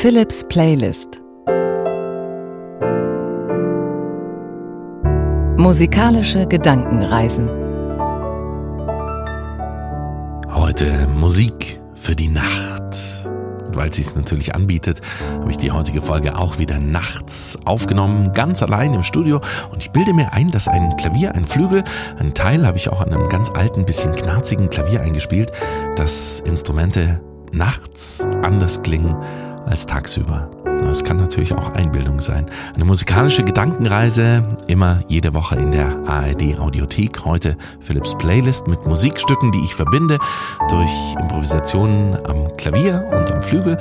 Philips Playlist Musikalische Gedankenreisen Heute Musik für die Nacht. Und weil sie es natürlich anbietet, habe ich die heutige Folge auch wieder nachts aufgenommen, ganz allein im Studio. Und ich bilde mir ein, dass ein Klavier, ein Flügel, ein Teil habe ich auch an einem ganz alten, bisschen knarzigen Klavier eingespielt, dass Instrumente nachts anders klingen als tagsüber. Es kann natürlich auch Einbildung sein. Eine musikalische Gedankenreise, immer jede Woche in der ARD Audiothek. Heute Philips Playlist mit Musikstücken, die ich verbinde durch Improvisationen am Klavier und am Flügel.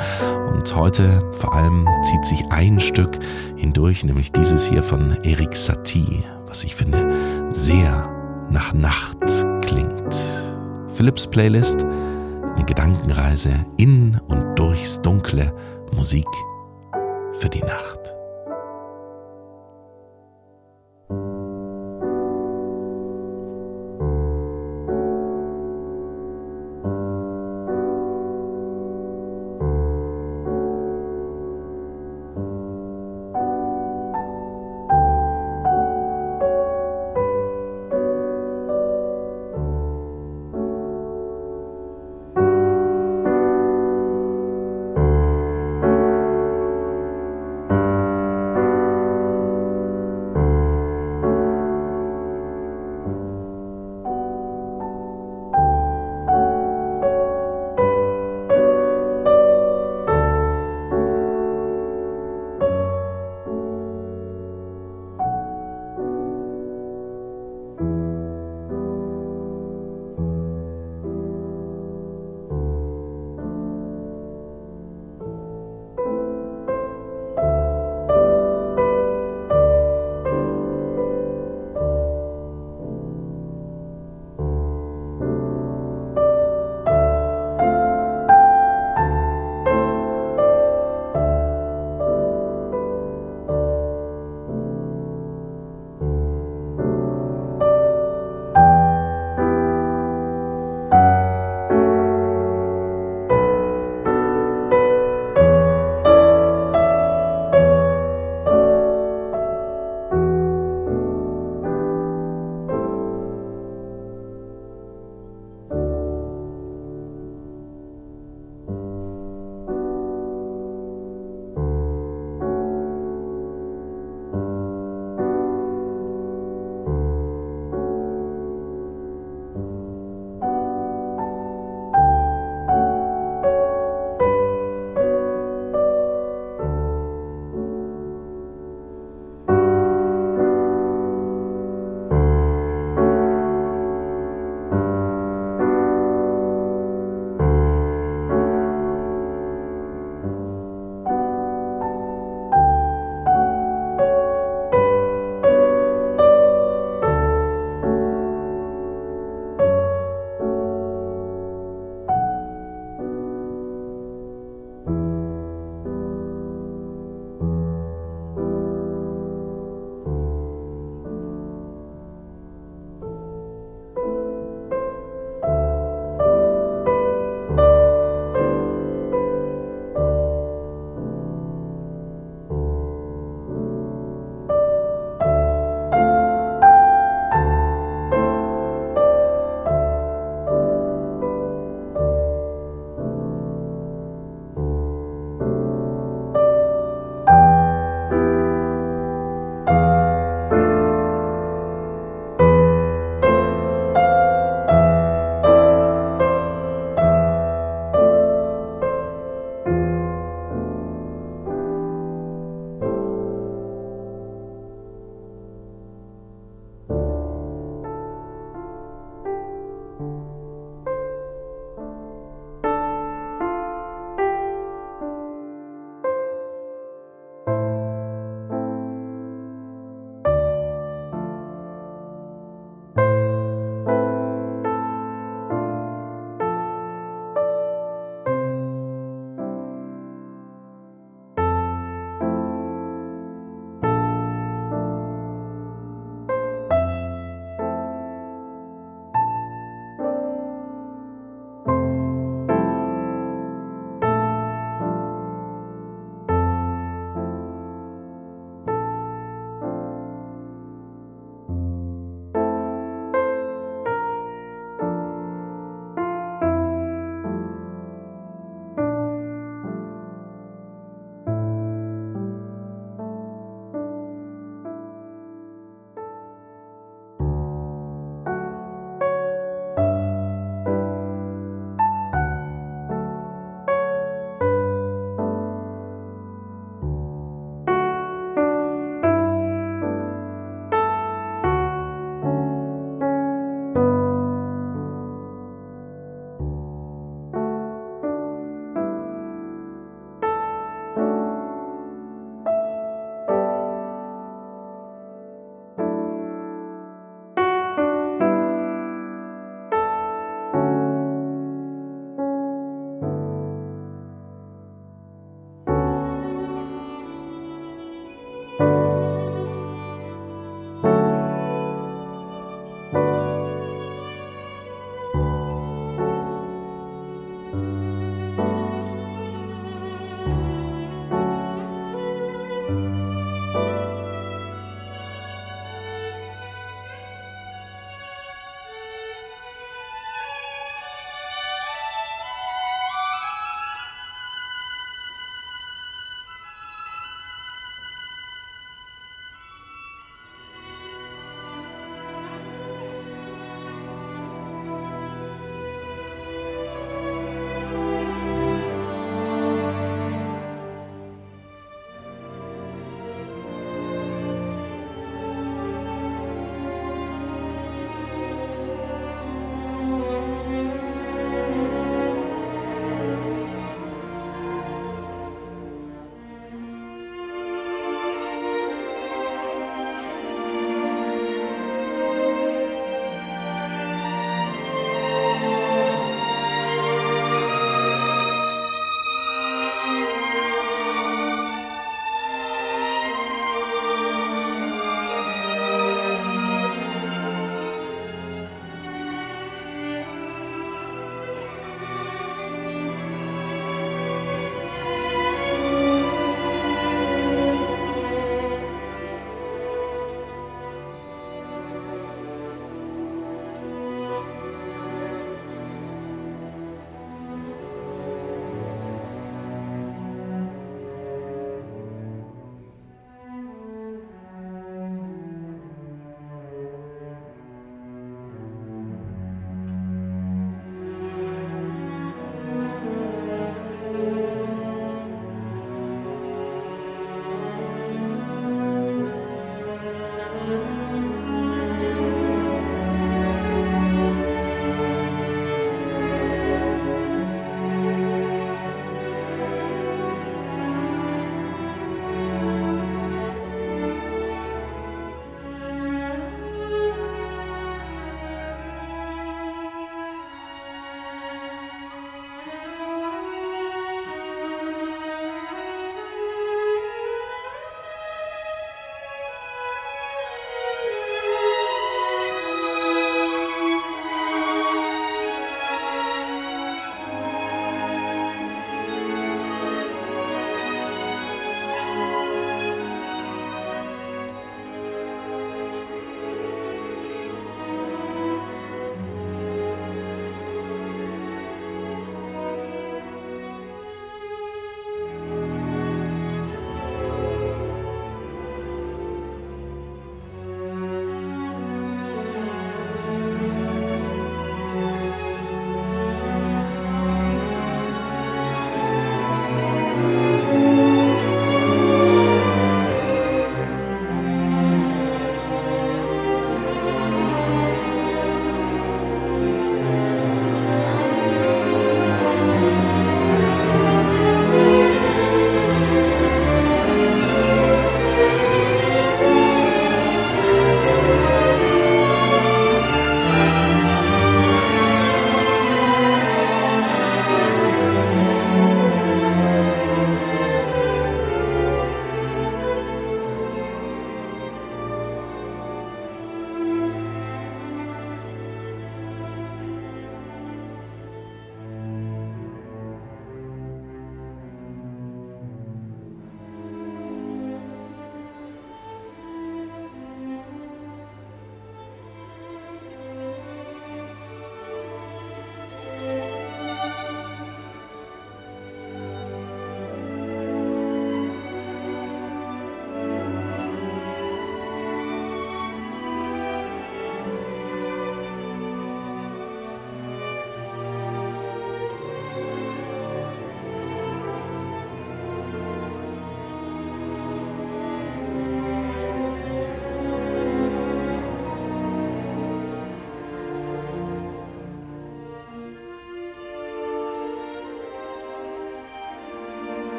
Und heute vor allem zieht sich ein Stück hindurch, nämlich dieses hier von Eric Satie, was ich finde sehr nach Nacht klingt. Philips Playlist, eine Gedankenreise in und durchs Dunkle Musik für die Nacht.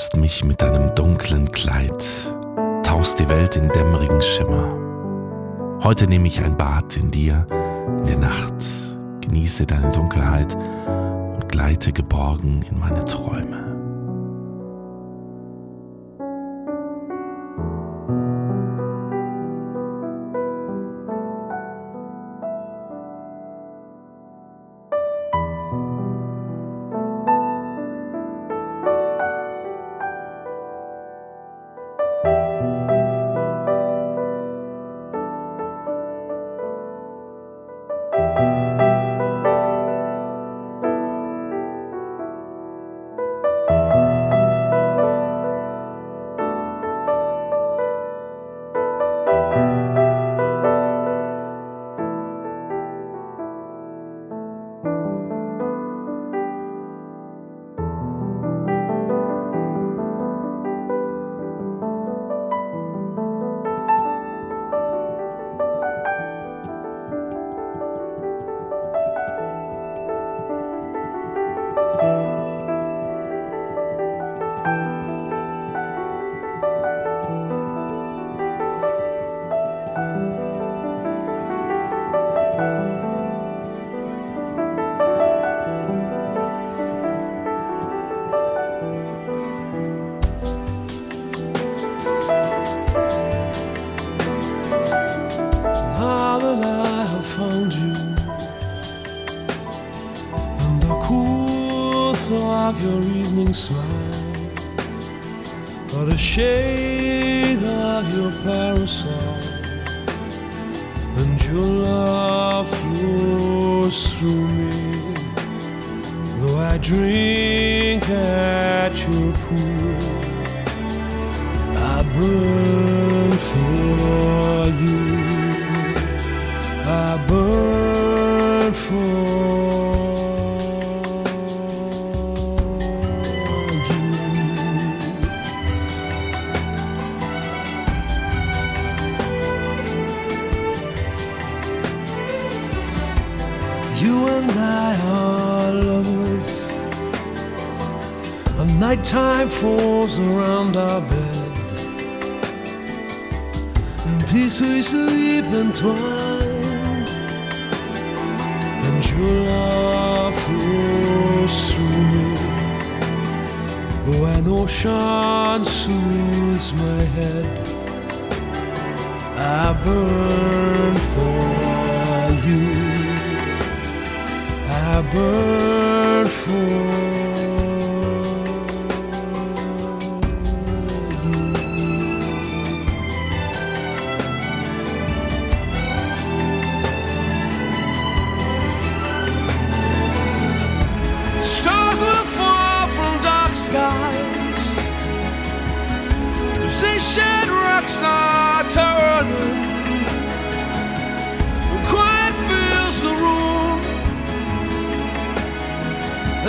Umhüllst mich mit deinem dunklen Kleid, tauchst die Welt in dämmerigen Schimmer. Heute nehme ich ein Bad in dir, in der Nacht, genieße deine Dunkelheit und gleite geborgen in meine Träume. Of your evening smile or the shade of your parasol. And your love flows through me. Though I drink at falls around our bed. In peace we sleep entwined. And your love flows through me. An ocean soothes my head, I burn for you. I burn for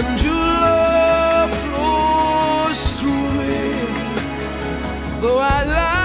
and your love flows through me. Though I lie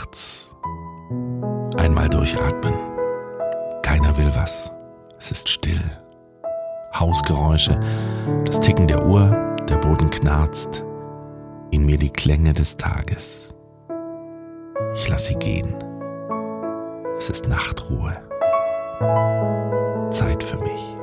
nachts. Einmal durchatmen. Keiner will was. Es ist still. Hausgeräusche, das Ticken der Uhr, der Boden knarzt, in mir die Klänge des Tages. Ich lasse sie gehen. Es ist Nachtruhe. Zeit für mich.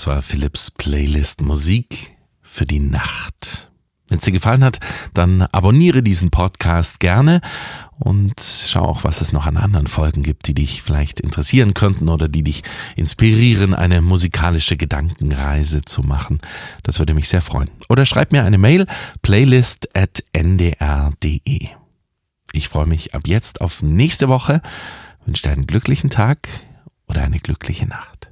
Das war Philips Playlist Musik für die Nacht. Wenn es dir gefallen hat, dann abonniere diesen Podcast gerne und schau auch, was es noch an anderen Folgen gibt, die dich vielleicht interessieren könnten oder die dich inspirieren, eine musikalische Gedankenreise zu machen. Das würde mich sehr freuen. Oder schreib mir eine Mail playlist@ndr.de. Ich freue mich ab jetzt auf nächste Woche, wünsche dir einen glücklichen Tag oder eine glückliche Nacht.